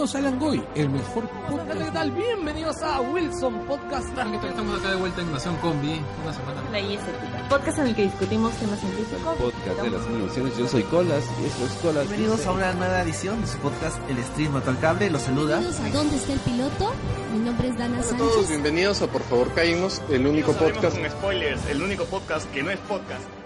Bienvenidos a Langoy, el mejor podcast. ¿Qué tal? Bienvenidos a Wilson Podcast. Estamos acá de vuelta en Nación Combi. Una semana La. Podcast en el que discutimos temas científicos. podcast de las innovaciones. Yo soy Colas y eso es Colas. Bienvenidos a una nueva edición de su podcast El Stream Mato al Cable. Los saluda. Bienvenidos a ¿Dónde está el piloto? Mi nombre es Dana Hola a Sánchez. todos, bienvenidos a Por favor Caímos, el único podcast con spoilers, el único podcast que no es podcast.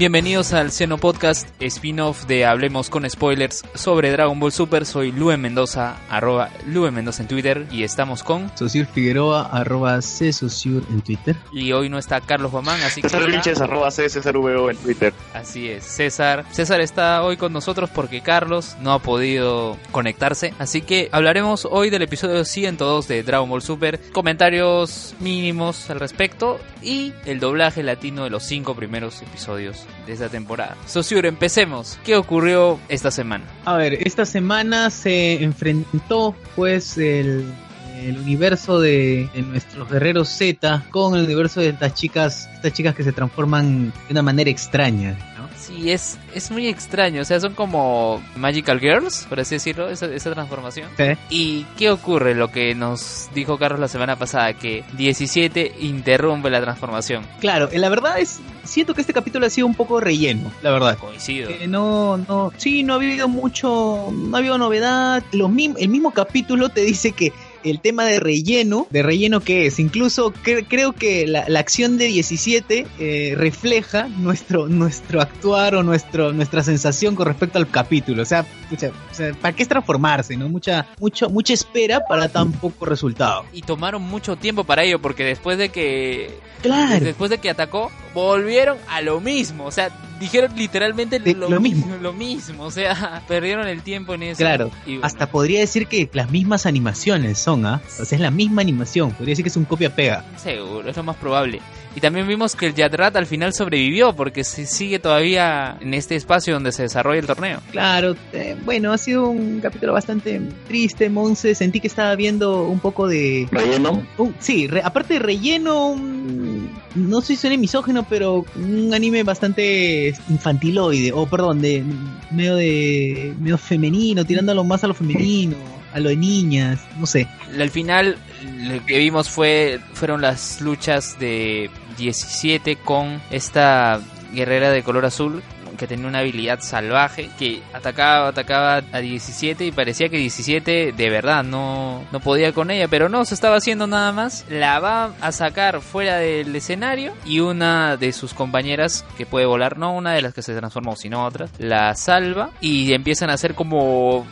Bienvenidos al Seno Podcast, spin-off de Hablemos con Spoilers sobre Dragon Ball Super. Soy Lue Mendoza, arroba Lue Mendoza en Twitter y estamos con... Sociur Figueroa, arroba Csociur en Twitter. Y hoy no está Carlos Guamán, así que... César Vilches, arroba C, César VO en Twitter. Así es, César. César está hoy con nosotros porque Carlos no ha podido conectarse. Así que hablaremos hoy del episodio 102 de Dragon Ball Super. Comentarios mínimos al respecto y el doblaje latino de los cinco primeros episodios de esta temporada. Sociur, empecemos. ¿Qué ocurrió esta semana? A ver, esta semana se enfrentó pues el, universo de, de nuestros guerreros Z con el universo de estas chicas, estas chicas que se transforman de una manera extraña. Sí, es, es muy extraño. O sea, son como Magical Girls, por así decirlo, esa, esa transformación. Sí. ¿Y qué ocurre? Lo que nos dijo Carlos la semana pasada, que 17 interrumpe la transformación. Claro, eh, la verdad es, siento que este capítulo ha sido un poco relleno, la verdad. Coincido. Eh, no, no, sí, no ha habido mucho, no ha habido novedad. Lo el mismo capítulo te dice que el tema de relleno, de relleno que es, incluso cre- creo que la, la acción de 17 eh, refleja nuestro, nuestro actuar o nuestro, nuestra sensación con respecto al capítulo. O sea, pucha, o sea, ¿para qué es transformarse? ¿no? Mucha, mucho, mucha espera para tan poco resultado. Y tomaron mucho tiempo para ello, porque después de que Claro. después de que atacó, volvieron a lo mismo. O sea, dijeron literalmente De- lo, lo mismo. Lo mismo. O sea, perdieron el tiempo en eso. Claro, Y bueno, hasta podría decir que las mismas animaciones son, ¿ah? O sea, es la misma animación. Podría decir que es un copia-pega. Seguro, es lo más probable. Y también vimos que el Yadrat al final sobrevivió, porque se sigue todavía en este espacio donde se desarrolla el torneo. Claro, eh, bueno, ha sido un capítulo bastante triste, Monse. Sentí que estaba viendo un poco de. Relleno. un- sí, re- aparte de relleno, un- no sé si suena misógeno, pero un anime bastante infantiloide, o perdón, de medio de medio femenino, tirándolo más a lo femenino, a lo de niñas, no sé. Al final, lo que vimos fue fueron las luchas de 17 con esta guerrera de color azul que tenía una habilidad salvaje que atacaba, atacaba a 17 y parecía que 17 de verdad no, no podía con ella, pero no, se estaba haciendo nada más. La va a sacar fuera del escenario y una de sus compañeras que puede volar, no una de las que se transformó, sino otra, la salva y empiezan a hacer como...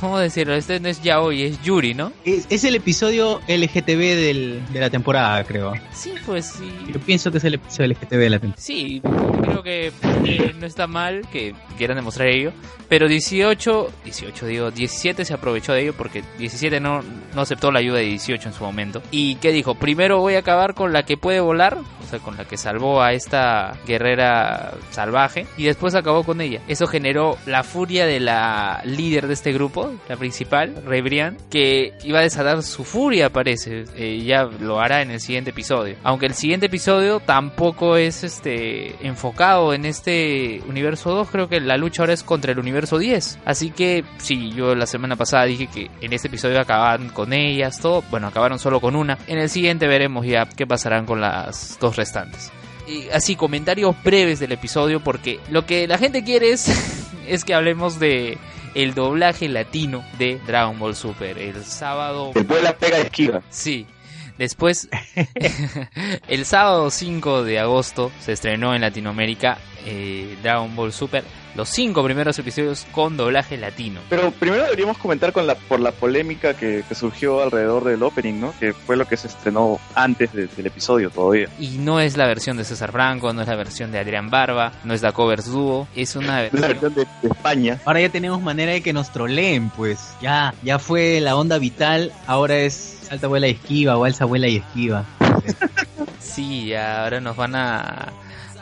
¿Cómo decirlo? Este no es Yaoi, es Yuri, ¿no? Es, es el episodio LGTB del, de la temporada, creo. Sí, pues sí. Yo pienso que es el episodio LGTB de la temporada. Sí, creo que eh, no está mal que quieran demostrar ello. Pero 18, 18 digo, 17 se aprovechó de ello porque 17 no, no aceptó la ayuda de 18 en su momento. ¿Y qué dijo? Primero voy a acabar con la que puede volar, o sea, con la que salvó a esta guerrera salvaje. Y después acabó con ella. Eso generó la furia de la líder de este grupo, la principal, Rebrian, que iba a desatar su furia, parece. Eh, ya lo hará en el siguiente episodio. Aunque el siguiente episodio tampoco es este enfocado en este universo 2, creo que la lucha ahora es contra el universo 10. Así que sí, yo la semana pasada dije que en este episodio acababan con ellas, todo. Bueno, acabaron solo con una. En el siguiente veremos ya qué pasarán con las dos restantes. Y así, comentarios breves del episodio, porque lo que la gente quiere es, es que hablemos de el doblaje latino de Dragon Ball Super. El sábado El vuela, pega y esquiva. Sí. Después, el sábado 5 de agosto se estrenó en Latinoamérica eh, Dragon Ball Super, los cinco primeros episodios con doblaje latino. Pero primero deberíamos comentar con la, por la polémica que, que surgió alrededor del opening, ¿no? Que fue lo que se estrenó antes de- del episodio todavía. Y no es la versión de César Franco, no es la versión de Adrián Barba, no es la covers dúo, es una Es la versión... versión de, de España. Ahora ya tenemos manera de que nos troleen, pues. Ya, ya fue la onda vital, ahora es salta, vuela y esquiva, o alza, vuela y esquiva. Sí, ahora nos van a,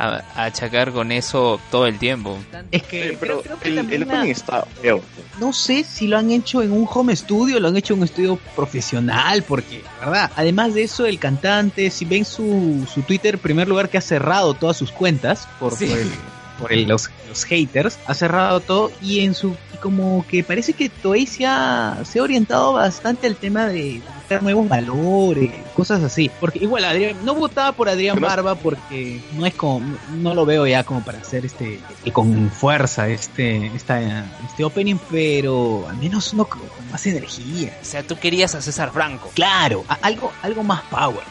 a- a achacar con eso todo el tiempo. Es que Sí, pero creo- creo que el, el está feo. no sé si lo han hecho en un home studio, lo han hecho en un estudio profesional, porque, verdad, además de eso, el cantante, si ven su, su Twitter, primer lugar que ha cerrado todas sus cuentas por, Sí. por el- por el- los, los haters, ha cerrado todo y en su, y como que parece que Toei se ha, se ha orientado bastante al tema de buscar nuevos valores, cosas así, porque igual Adrián, no votaba por Adrián Barba porque no es como, no lo veo ya como para hacer este, con fuerza este, esta, este opening, pero al menos uno con más energía. O sea, tú querías a César Franco. Claro, a- algo, algo más power.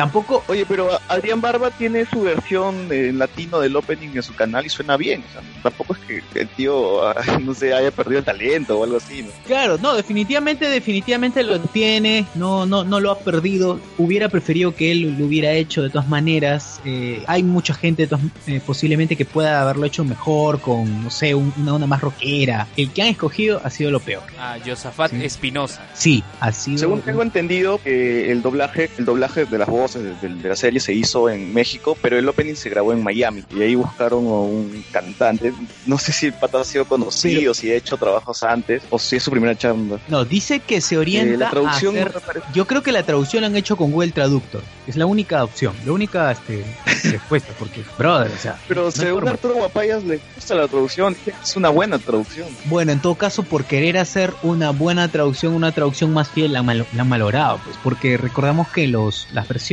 Tampoco, Oye, pero Adrián Barba tiene su versión en latino del opening en su canal y suena bien. O sea, tampoco es que el tío, ah, no sé, haya perdido el talento o algo así. ¿no? claro, no, definitivamente, definitivamente lo tiene, no, no, no lo ha perdido. Hubiera preferido que él lo hubiera hecho de todas maneras. Eh, hay mucha gente todas- eh, posiblemente que pueda haberlo hecho mejor con, no sé, un- una onda más rockera. El que han escogido ha sido lo peor. A Josafat Sí. Espinosa. Sí, ha sido. Según tengo entendido, que el doblaje, el doblaje de las voces de, de- de la serie se hizo en México, pero el opening se grabó en Miami y ahí buscaron a un cantante. No sé si el pata ha sido conocido, Pero- si ha hecho trabajos antes o si es su primera chamba. No, dice que se orienta Eh, la traducción a hacer Yo creo que la traducción la han hecho con Google Traductor. Es la única opción, la única este, respuesta, porque, brother, o sea. Pero no según. Arturo Guapayas le gusta la traducción, es una buena traducción. Bueno, en todo caso, por querer hacer una buena traducción, una traducción más fiel, la han, mal- la pues, porque recordamos que los, las versiones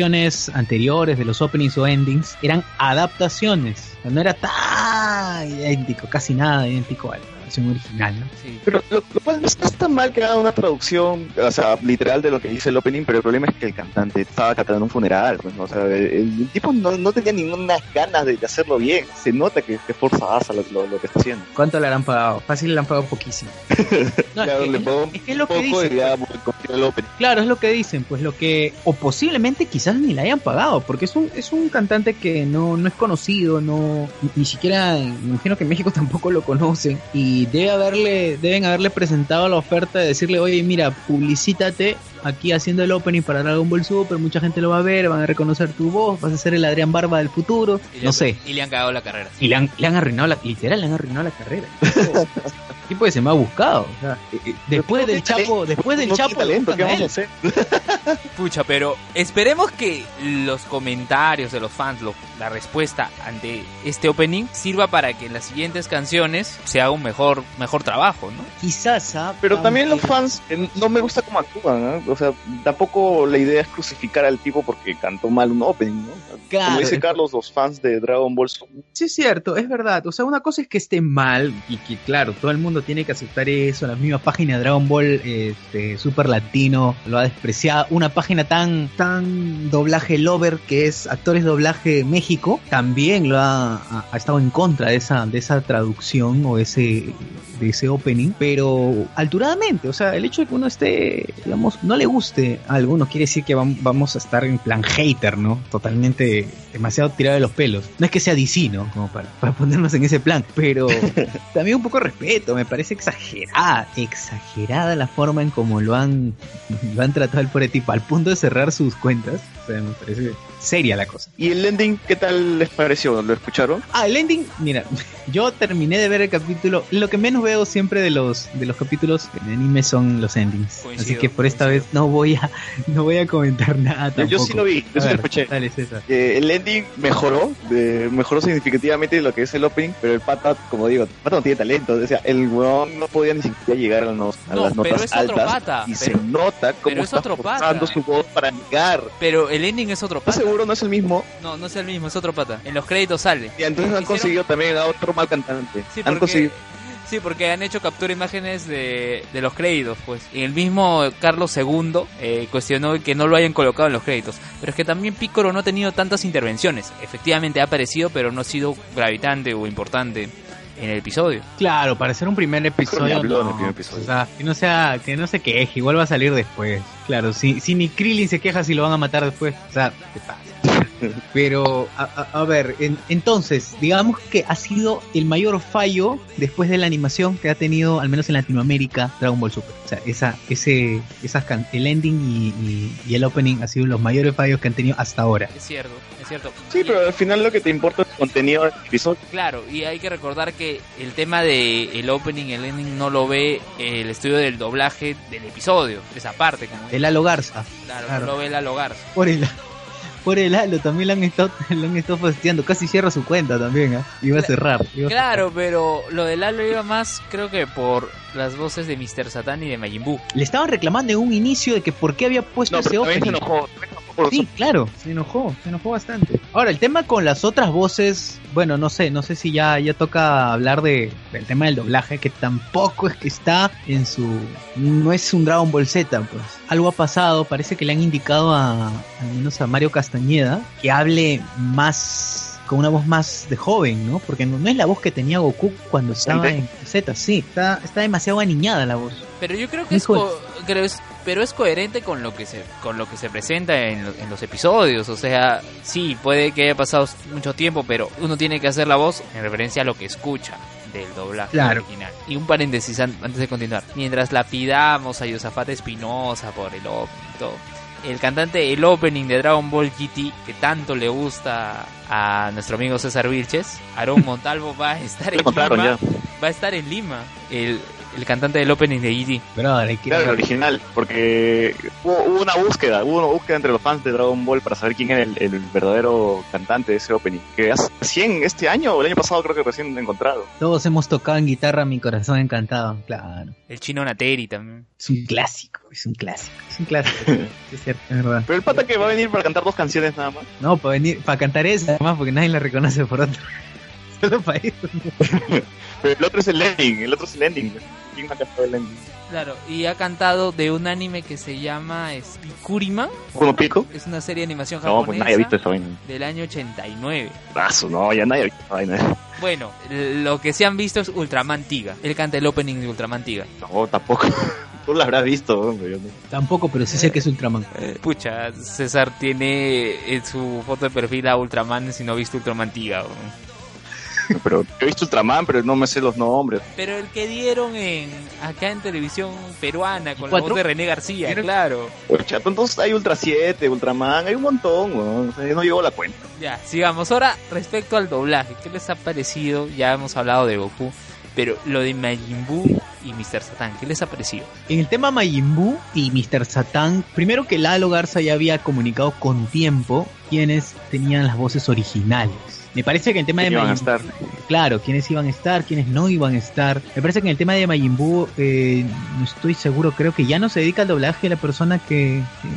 anteriores de los openings o endings eran adaptaciones, no era tan idéntico, casi nada idéntico a original, ¿no? Sí. Pero lo, lo cual no está tan mal que haga una traducción, o sea, literal de lo que dice el opening, pero el problema es que el cantante estaba cantando en un funeral, pues, ¿no? o sea, el, el tipo no, no tenía ninguna ganas de, de hacerlo bien, se nota que, que forzadaza lo, lo, lo que está haciendo. ¿Cuánto le han pagado? Fácil le han pagado poquísimo. No, Claro, es, le que, pagó es que es lo que dicen. y ya boicoteó el opening. Claro, es lo que dicen, pues lo que, o posiblemente quizás ni la hayan pagado, porque es un, es un cantante que no, no es conocido, no, ni- ni siquiera, me imagino que en México tampoco lo conocen, y debe haberle, deben haberle presentado la oferta de decirle, oye, mira, publicítate aquí haciendo el opening para Dragon Ball Super, mucha gente lo va a ver, van a reconocer tu voz, vas a ser el Adrián Barba del futuro, Y le- no sé, Y le han cagado la carrera. y le han, le han arruinado la, literal, le han arruinado la carrera. Tipo que se me ha buscado, o sea, después Pero del Chapo, después del Chapo, le talento, ¿qué vamos a hacer? Pucha, pero esperemos que los comentarios de los fans, lo- la respuesta ante este opening sirva para que en las siguientes canciones se haga un mejor, mejor trabajo, ¿no? Quizás, ¿ah? Pero también los fans eh, no me gusta cómo actúan, ¿no? o sea, tampoco la idea es crucificar al tipo porque cantó mal un opening, ¿no? Claro, Como dice Carlos, los fans de Dragon Ball son Sí, es cierto, es verdad. O sea, una cosa es que esté mal y que, claro, todo el mundo tiene que aceptar eso. La misma página de Dragon Ball este, Super Latino lo ha despreciado. Una página tan, tan doblaje lover que es Actores Doblaje México también lo ha, estado en contra de esa, de esa traducción o ese, de ese opening, pero alturadamente. O sea, el hecho de que uno esté, digamos, no le guste algo no quiere decir que vam- vamos a estar en plan hater, ¿no? Totalmente demasiado tirado de los pelos. No es que sea DC, ¿no? Como para, para ponernos en ese plan, pero también un poco de respeto. Me parece exagerada, exagerada la forma en cómo lo han, lo han tratado al pobre tipo, al punto de cerrar sus cuentas. Sea, me parece seria la cosa. ¿Y el ending qué tal les pareció? ¿Lo escucharon? Ah, el ending, mira, yo terminé de ver el capítulo. Lo que menos veo siempre de los de los capítulos de anime son los endings. Coincido, Así que por esta coincido. vez no voy a no voy a comentar nada Yo- tampoco. Yo sí lo vi, A yo sí lo escuché. Dale, César. Eh, el ending mejoró, de- mejoró significativamente lo que es el opening, pero el pata, como digo, el pata no tiene talento. O sea, el weón no podía ni siquiera llegar a, los- a No, las pero notas es otro altas. pata, y pero- se nota cómo pero es está otro forzando su voz para llegar. Pero el ending es otro ¿Estás pata. seguro no es el mismo? No, no es el mismo, es otro pata. En los créditos sale. Y entonces han conseguido también a otro mal cantante. Sí, han porque, conseguido. sí, porque han hecho captura imágenes de, de los créditos, pues. Y el mismo Carlos II eh, cuestionó que no lo hayan colocado en los créditos. Pero es que también Piccolo no ha tenido tantas intervenciones. Efectivamente ha aparecido, pero no ha sido gravitante o importante en el episodio. Claro, para hacer un primer episodio, habló en no, el primer episodio. O sea, que no sea, que no se queje, igual va a salir después. Claro, si, si ni Krillin se queja si lo van a matar después. O sea, ¿qué pasa? Pero, a, a- a ver, en- entonces, digamos que ha sido el mayor fallo después de la animación que ha tenido, al menos en Latinoamérica, Dragon Ball Super. O sea, esa, ese, esas can- el ending y, y- y el opening han sido los mayores fallos que han tenido hasta ahora. Es cierto, es cierto. Sí, pero al final lo que te importa es el contenido del episodio. Claro, y hay que recordar que el tema de el opening, el ending no lo ve el estudio del doblaje del episodio, esa parte, como El Halo Garza. claro, claro. no lo ve el hogar. Por el, por el Halo también lo han estado, lo han estado fastidiando. Casi cierra su cuenta también, ¿ah? Iba a cerrar. iba a Claro, pero lo del Halo iba más, creo que por las voces de Mr. Satan y de Majin Buu. Le estaban reclamando en un inicio de que por qué había puesto No, ese pero se opening. enojó. se enojó por Sí, claro, se enojó, se enojó bastante. Ahora, el tema con las otras voces, bueno, no sé, no sé si ya, ya toca hablar de, del tema del doblaje, que tampoco es que está en su... no es un Dragon Ball Z, pues. Algo ha pasado, parece que le han indicado a, al menos a Mario Castañeda, que hable más con una voz más de joven, ¿no? Porque no, no es la voz que tenía Goku cuando estaba en Z, sí, está, está demasiado aniñada la voz. Pero yo creo que es, co- creo es- pero es coherente con lo que se con lo que se presenta en, lo- en los episodios, o sea, sí, puede que haya pasado mucho tiempo, pero uno tiene que hacer la voz en referencia a lo que escucha del doblaje Claro. original. Y un paréntesis an- antes de continuar. Mientras la pidamos a Yosafat Espinosa por el todo, el cantante el opening de Dragon Ball GT que tanto le gusta a nuestro amigo César Vilches, Aaron Montalvo va a estar en Lima. ya. Va a estar en Lima, el, el cantante del opening de que... Claro, el original, porque hubo, hubo una búsqueda, hubo una búsqueda entre los fans de Dragon Ball para saber quién era el, el verdadero cantante de ese opening. Que hace recién, este año o el año pasado creo que recién lo he encontrado. Todos hemos tocado en guitarra Mi Corazón Encantado, claro. El chino Nateri también. Es un clásico, es un clásico, es un clásico. es cierto, es verdad. Pero el pata que va a venir para cantar dos canciones nada más. No, para venir, para cantar esa, además, porque nadie la reconoce por otro. Solo para eso. Pero el otro es el ending, el otro es el ending. ¿Quién ha cantado el ending? Claro, y ha cantado de un anime que se llama es, Kurima. ¿Uno pico? Es una serie de animación No, pues japonesa nadie ha visto esa vaina. del año 89. Brazo, no, ya nadie ha visto esa vaina. Bueno, lo que se han visto es Ultraman Tiga. Él canta el opening de Ultraman Tiga. No, tampoco. Tú lo habrás visto, hombre. yo no. Tampoco, pero sí sé que es Ultraman. Pucha, César tiene en su foto de perfil a Ultraman si no ha visto Ultraman Tiga. weón. Pero he visto Ultraman, pero no me sé los nombres. Pero el que dieron en acá en televisión peruana con la voz de René García, claro. Oye, chato, entonces hay Ultra 7, Ultraman, hay un montón, weón. O sea, yo no llevo la cuenta. Ya, sigamos. Ahora, respecto al doblaje, ¿qué les ha parecido? Ya hemos hablado de Goku, pero lo de Majin Buu y Mr. Satan, ¿qué les ha parecido? En el tema Majin Buu y Mr. Satan, primero que Lalo Garza ya había comunicado con tiempo quienes tenían las voces originales. Me parece que en el tema de ¿Quién iban a Majin estar? Claro, quiénes iban a estar, quiénes no iban a estar. Me parece que en el tema de Majin Buu, eh, no estoy seguro, creo que ya no se dedica al doblaje la persona que, que,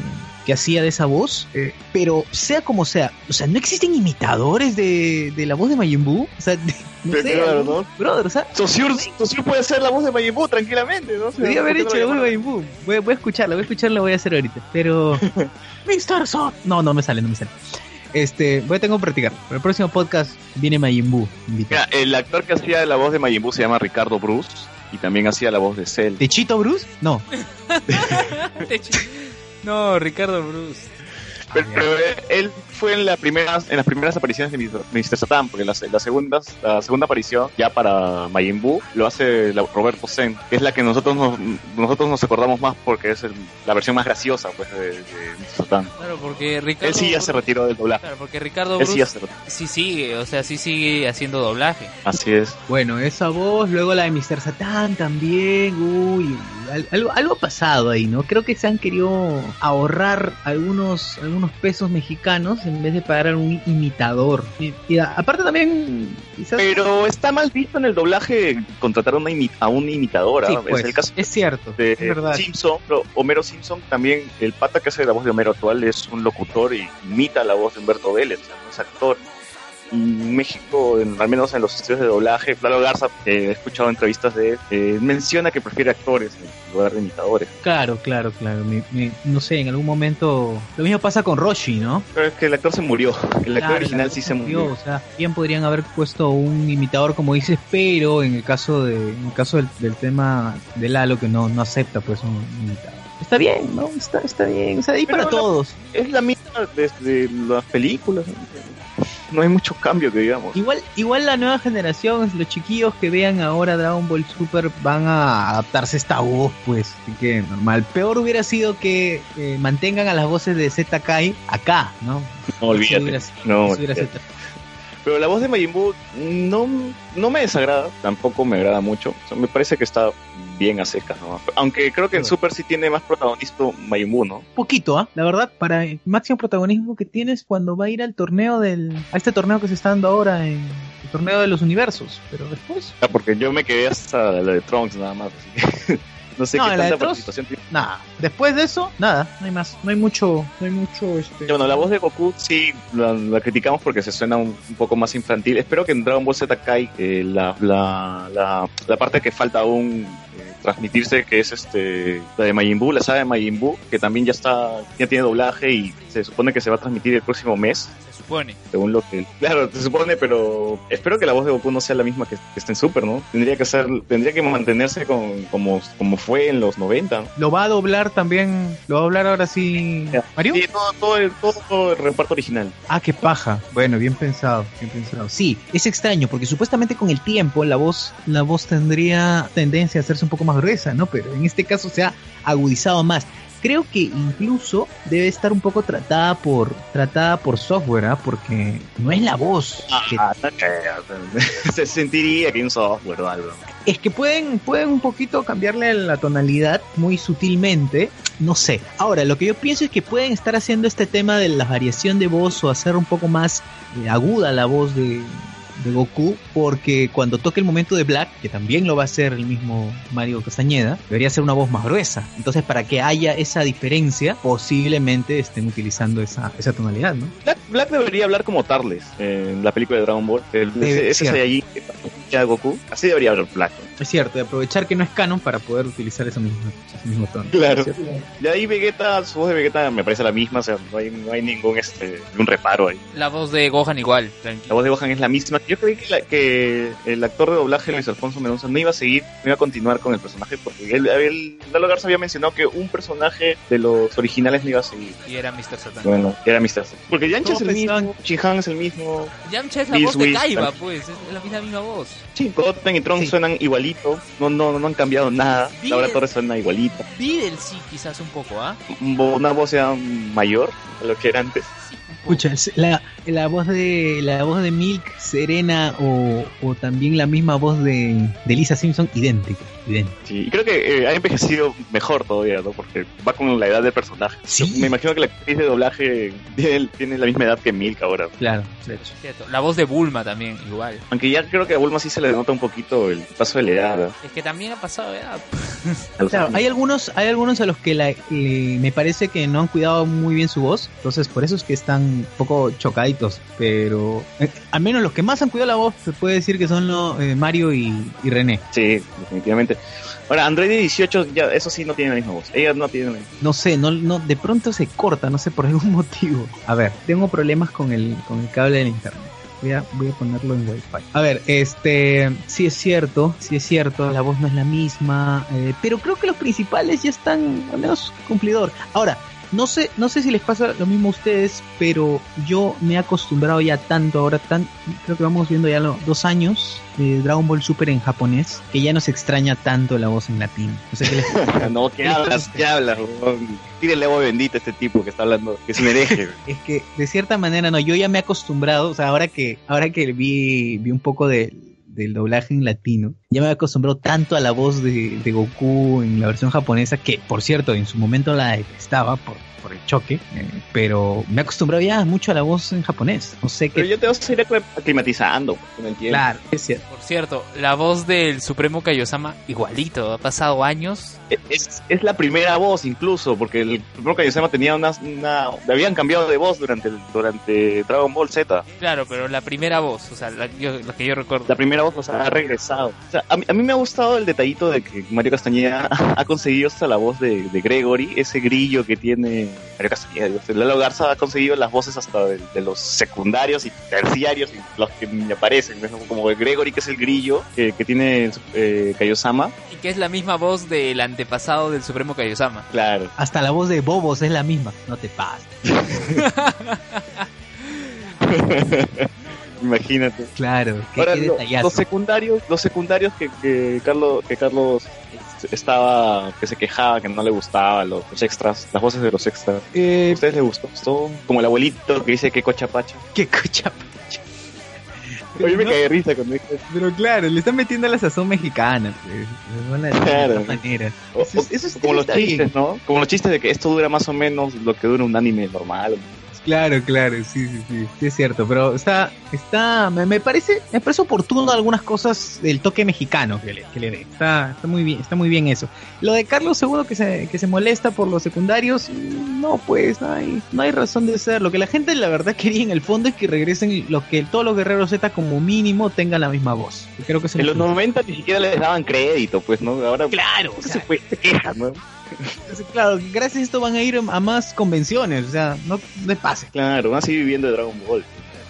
que hacía de esa voz. eh, pero sea como sea, o sea, no existen imitadores de, de la voz de Majin Buu. O sea, no sé, Claro, ¿no? brother, o sea, Sosur, Sosur puede ser la voz de Majin Buu tranquilamente, ¿no? Podría haber ¿por qué hecho la voz de? Majin Buu. Voy, voy a escucharla, voy a escucharla, voy a hacer ahorita. Pero. Mr. Son. No, no me sale, no me sale. Este, voy a tengo que practicar. Para el próximo podcast viene Majin Buu. Mira, el actor que hacía la voz de Majin Buu se llama Ricardo Bruce y también hacía la voz de Cell. ¿De Chito Bruce? No. no, Ricardo Bruce. Pero, pero él fue en, la primera, en las primeras apariciones de Mr. Satan, porque la, la, segunda, la segunda aparición, ya para Majin Buu, lo hace la- Roberto Sen, que es la que nosotros nos, nosotros nos acordamos más porque es el- la versión más graciosa pues, de, de Mr. Satan. Claro, porque Ricardo Él sí ya se retiró del doblaje. Claro, porque Ricardo Él sí ya Bruce se retiró. sí sigue, o sea, sí sigue haciendo doblaje. Así es. Bueno, esa voz, luego la de Mr. Satan también. Uy, al- algo, algo ha pasado ahí, ¿no? Creo que se han querido ahorrar algunos, algunos pesos mexicanos en vez de pagar a un imitador. Y, y a- aparte también, quizás. Pero está mal visto en el doblaje contratar a, una imi- a un imitador. Sí, pues, es el caso es cierto, de es verdad. Simpson, Homero Simpson también, el pata que hace la voz de Homero actual es un locutor y imita la voz de Humberto Vélez, o sea, no es actor. Y México, en- al menos en los estudios de doblaje, Flalo Garza, que he escuchado entrevistas de él, eh, menciona que prefiere actores en lugar de imitadores. Claro, claro, claro. Me- me- no sé, en algún momento. Lo mismo pasa con Roshi, ¿no? Pero es que el actor se murió, el actor original actor sí se murió. O sea, bien podrían haber puesto un imitador, como dices, pero en el caso de, en el caso del, del tema de Lalo que no, no acepta pues un imitador. Está bien, ¿no? Está, está bien. O sea, Pero para la- todos. Es la misma desde las películas. No hay mucho cambio que digamos. Igual, igual la nueva generación, los chiquillos que vean ahora Dragon Ball Super van a adaptarse a esta voz, pues, así que normal. Peor hubiera sido que eh, mantengan a las voces de Z Kai acá, ¿no? No olvídate. Eso hubiera- no, eso hubiera olvídate. Pero la voz de Majin Buu no, no me desagrada, tampoco me agrada mucho. O sea, me parece que está bien a secas, ¿no? Aunque creo que en Super sí tiene más protagonismo Majin Buu, ¿no? poquito, ¿ah? La verdad, para el máximo protagonismo que tienes cuando va a ir al torneo del... a este torneo que se está dando ahora en el torneo de los universos, pero después... Ah, porque yo me quedé hasta la de Trunks nada más. así que no sé No, qué tanta participación tiene. Nada, después de eso, nada, no hay más, no hay mucho, no hay mucho, este... Bueno, la voz de Goku sí la, la criticamos porque se suena un, un poco más infantil. Espero que en Dragon Ball Z Kai eh, la, la, la, la parte que falta aún eh, transmitirse, que es este la de Majin Buu, la saga de Majin Buu, que también ya está ya tiene doblaje y se supone que se va a transmitir el próximo mes, supone. según lo que claro se supone, pero espero que la voz de Goku no sea la misma que, que está en Super, ¿no? Tendría que ser tendría que mantenerse con, como como fue en los 90. ¿no? Lo va a doblar también, lo va a doblar ahora sí... ¿Mario? Sí, todo, todo, el, todo, todo el reparto original. Ah, qué paja. Bueno, bien pensado, bien pensado. Sí, es extraño porque supuestamente con el tiempo la voz, la voz tendría tendencia a hacerse un poco más gruesa, ¿no? Pero en este caso se ha agudizado más. Creo que incluso debe estar un poco tratada por tratada por software, ¿ah? Porque no es la voz. que- Ah, creo. se sentiría que un software o algo. es que pueden, pueden un poquito cambiarle la tonalidad muy sutilmente, no sé. Ahora, lo que yo pienso es que pueden estar haciendo este tema de la variación de voz o hacer un poco más eh, aguda la voz de, de Goku, porque cuando toque el momento de Black, que también lo va a hacer el mismo Mario Castañeda, debería ser una voz más gruesa. Entonces, para que haya esa diferencia, posiblemente estén utilizando esa, esa tonalidad, ¿no? Black, Black debería hablar como Tarles en la película de Dragon Ball. El- Debe- ese ese cierto. Goku. Así debería hablar Black. Es cierto, de aprovechar que no es canon para poder utilizar ese mismo, ese mismo tono. Claro. Y ahí Vegeta, su voz de Vegeta me parece la misma, o sea, no hay, no hay ningún este ningún reparo ahí. La voz de Gohan igual, La tranquilo. voz de Gohan es la misma. Yo creí que, la- que el actor de doblaje, Luis Alfonso Mendoza, no iba a seguir, no iba a continuar con el personaje, porque él, él, Lalo Garza había mencionado que un personaje de los originales no iba a seguir. Y era Mr. Satan. Bueno, era Mr. Porque Yancha es el mismo, pensaban- Chihan es el mismo, Yamcha es la Liz voz de Kaiba, pues. Es la misma, la misma voz. Sí, Goten y Trunks Sí. suenan igualito, no, no, no han cambiado nada. Bien. Laura Torres suena igualita. Videl sí, quizás un poco, ¿ah? Una voz ya mayor de lo que era antes. Sí. Escucha, es- la, la voz de la voz de Milk, Serena o, o también la misma voz de, de Lisa Simpson, idéntica, Sí, y creo que eh, ha envejecido mejor todavía, ¿no? Porque va con la edad del personaje. Sí. Me imagino que la actriz de doblaje tiene, tiene la misma edad que Milk ahora. Claro, de hecho. Cierto. La voz de Bulma también, igual. Aunque ya creo que a Bulma sí se le nota un poquito el paso de la edad. ¿no? Es que también ha pasado, los Claro, hay algunos, hay algunos a los que la- le- me parece que no han cuidado muy bien su voz, entonces por eso es que están un poco chocaditos, pero eh, al menos los que más han cuidado la voz se puede decir que son lo- eh, Mario y, y René. Sí, definitivamente. Ahora, Android 18, ya, eso sí no tiene la misma voz. Ella no tiene la misma No sé, no, no, de pronto se corta, no sé por algún motivo. A ver, tengo problemas con el, con el cable del internet. Voy a, voy a ponerlo en wifi. A ver, este, sí es cierto, sí es cierto, la voz no es la misma, eh, pero creo que los principales ya están al menos cumplidor. Ahora, no sé, no sé si les pasa lo mismo a ustedes, pero yo me he acostumbrado ya tanto ahora, tan, creo que vamos viendo ya los dos años de Dragon Ball Super en japonés, que ya no se extraña tanto la voz en latín. No sé qué les voz. No, ¿qué hablas? ¿Qué hablas? Tírale agua bendita a este tipo que está hablando, que se me deje. es que de cierta manera no, yo ya me he acostumbrado, o sea, ahora que, ahora que vi, vi un poco de, del doblaje en latino, ya me he acostumbrado tanto a la voz de, de Goku en la versión japonesa, que por cierto, en su momento la detestaba por, por el choque, eh, pero me he acostumbrado ya mucho a la voz en japonés. No sé Pero qué. ya te vas a ir aclimatizando, ¿me entiendes? Claro, es cierto. Por cierto, la voz del Supremo Kaiosama, igualito. Ha pasado años. Es, es la primera voz incluso, porque el primero Kaiosama tenía una, una... Le habían cambiado de voz durante, el- durante Dragon Ball Z. Claro, pero la primera voz, o sea, la, yo- la que yo recuerdo. La primera voz, o sea, ha regresado. O sea, a, mí, a mí me ha gustado el detallito de que Mario Castañeda ha conseguido hasta la voz de, de Gregory, ese grillo que tiene Mario Castañeda. digo, Lalo Garza ha conseguido las voces hasta de, de los secundarios y terciarios, y los que me aparecen, ¿no? como Gregory, que es el grillo que, que tiene eh, Kaiosama. Y que es la misma voz del antepasado del Supremo Kaiosama. Claro. Hasta la voz de Bobos es la misma. No te pases. Imagínate. Claro, qué, Ahora, qué lo- los secundarios, los secundarios que, que Carlos, que Carlos estaba, que se quejaba, que no le gustaba, los, los extras, las voces de los extras. Eh, ¿A ustedes les gustó? ¿Gustó? Como el abuelito que dice que cochapacha. Qué cocha. Oye, me no- caí de risa cuando dije Pero claro, le están metiendo la sazón mexicana. Pues. Claro. de esta manera. O- Eso es- eso es- como los bien. chistes, ¿no? Como los chistes de que esto dura más o menos lo que dura un anime normal. Claro, claro, sí, sí, sí, sí es cierto, pero está, está, me, me parece, me parece oportuno algunas cosas del toque mexicano que le, que le dé, está, está muy bien, está muy bien eso. Lo de Carlos seguro que se, que se molesta por los secundarios, no pues, no hay, no hay razón de ser. Lo que la gente la verdad quería en el fondo es que regresen, lo que todos los guerreros Z como mínimo tengan la misma voz. Creo que En los es lo- 90 ni siquiera les daban crédito, pues, ¿no? Ahora Claro, o se, fue, se quejan, ¿no? Claro, gracias a esto van a ir a más convenciones, o sea, no de pase. Claro, van a seguir viviendo de Dragon Ball.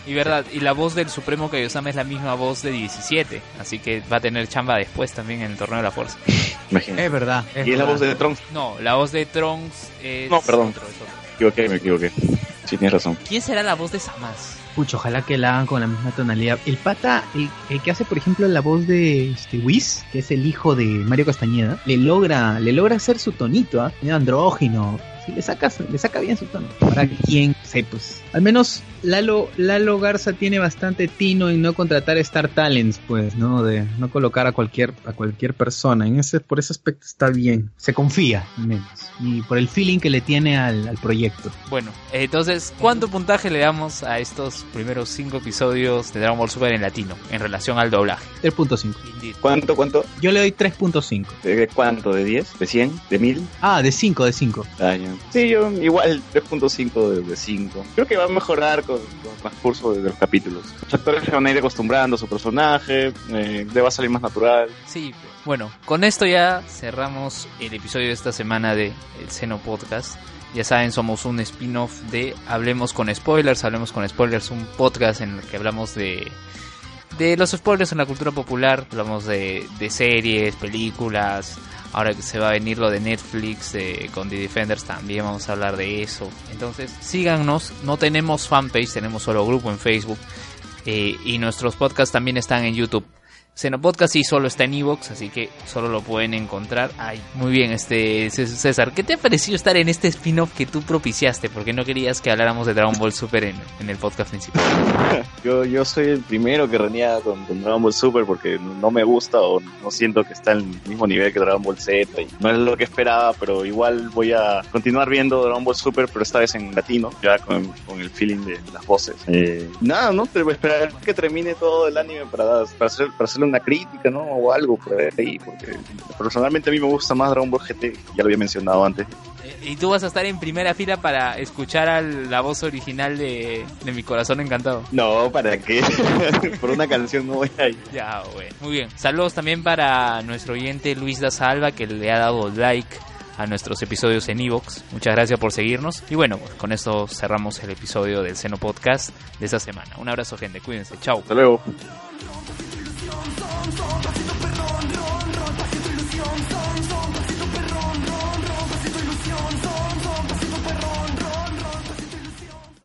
Y verdad, y la voz del Supremo Kaiosama es la misma voz de 17, así que va a tener chamba después también en el Torneo de la Fuerza. Imagínate. Es verdad. y es la voz de Trunks. No, la voz de Trunks es No, perdón. otro, es otro. Me equivoqué, me equivoqué. Sí, tienes razón. ¿Quién será la voz de Samas? Pucho, ojalá que la hagan con la misma tonalidad. El pata, el, el que hace, por ejemplo, la voz de este Whis, que es el hijo de Mario Castañeda, le logra, le logra hacer su tonito. Medio andrógino. Le saca, le saca bien su tono. Para quien sé, pues. Al menos Lalo, Lalo Garza tiene bastante tino en no contratar Star Talents, pues, ¿no? De no colocar a cualquier, a cualquier persona. En ese, por ese aspecto está bien. Se confía, al menos. Y por el feeling que le tiene al, al proyecto. Bueno, entonces, ¿cuánto puntaje le damos a estos primeros cinco episodios de Dragon Ball Super en latino en relación al doblaje? 3.5. Indeed. ¿Cuánto, cuánto? Yo le doy 3.5. ¿De cuánto? ¿De 10? ¿De 100? ¿De 1000? Ah, de 5, de 5. Ah, ya. Sí, yo igual 3.5 de, de 5. Creo que va a mejorar con, el transcurso de, de los capítulos. Los actores se van a ir acostumbrando a su personaje, eh, le va a salir más natural. Sí, bueno, con esto ya cerramos el episodio de esta semana de El Seno Podcast. Ya saben, somos un spin-off de Hablemos con Spoilers. Hablemos con Spoilers, un podcast en el que hablamos de, de los spoilers en la cultura popular. Hablamos de, series, películas. Ahora que se va a venir lo de Netflix de, con The Defenders, también vamos a hablar de eso. Entonces, síganos. No tenemos fanpage, tenemos solo grupo en Facebook. Eh, y nuestros podcasts también están en YouTube. Xenopodcast sí solo está en Evox, así que solo lo pueden encontrar. Ay, muy bien, este César, ¿qué te ha parecido estar en este spin-off que tú propiciaste? Porque no querías que habláramos de Dragon Ball Super en, en el podcast principal. Yo, yo soy el primero que reniega con, con Dragon Ball Super porque no me gusta o no siento que está en el mismo nivel que Dragon Ball Z. Y no es lo que esperaba, pero igual voy a continuar viendo Dragon Ball Super, pero esta vez en latino, ya con, con el feeling de las voces. Eh, nada, ¿no? Pero esperar que termine todo el anime para, para, hacer, para hacerle una crítica, ¿no? O algo por ahí, porque personalmente a mí me gusta más Dragon Ball GT, ya lo había mencionado antes. y tú vas a estar en primera fila para escuchar a la voz original de, de Mi Corazón Encantado. No, ¿para qué? por una canción no voy a ir. Ya, bueno. Muy bien. Saludos también para nuestro oyente Luis da Salva que le ha dado like a nuestros episodios en Evox. Muchas gracias por seguirnos. Y bueno, pues, con esto cerramos el episodio del Seno Podcast de esta semana. Un abrazo, gente. Cuídense. Chao. Hasta luego. songs, songs,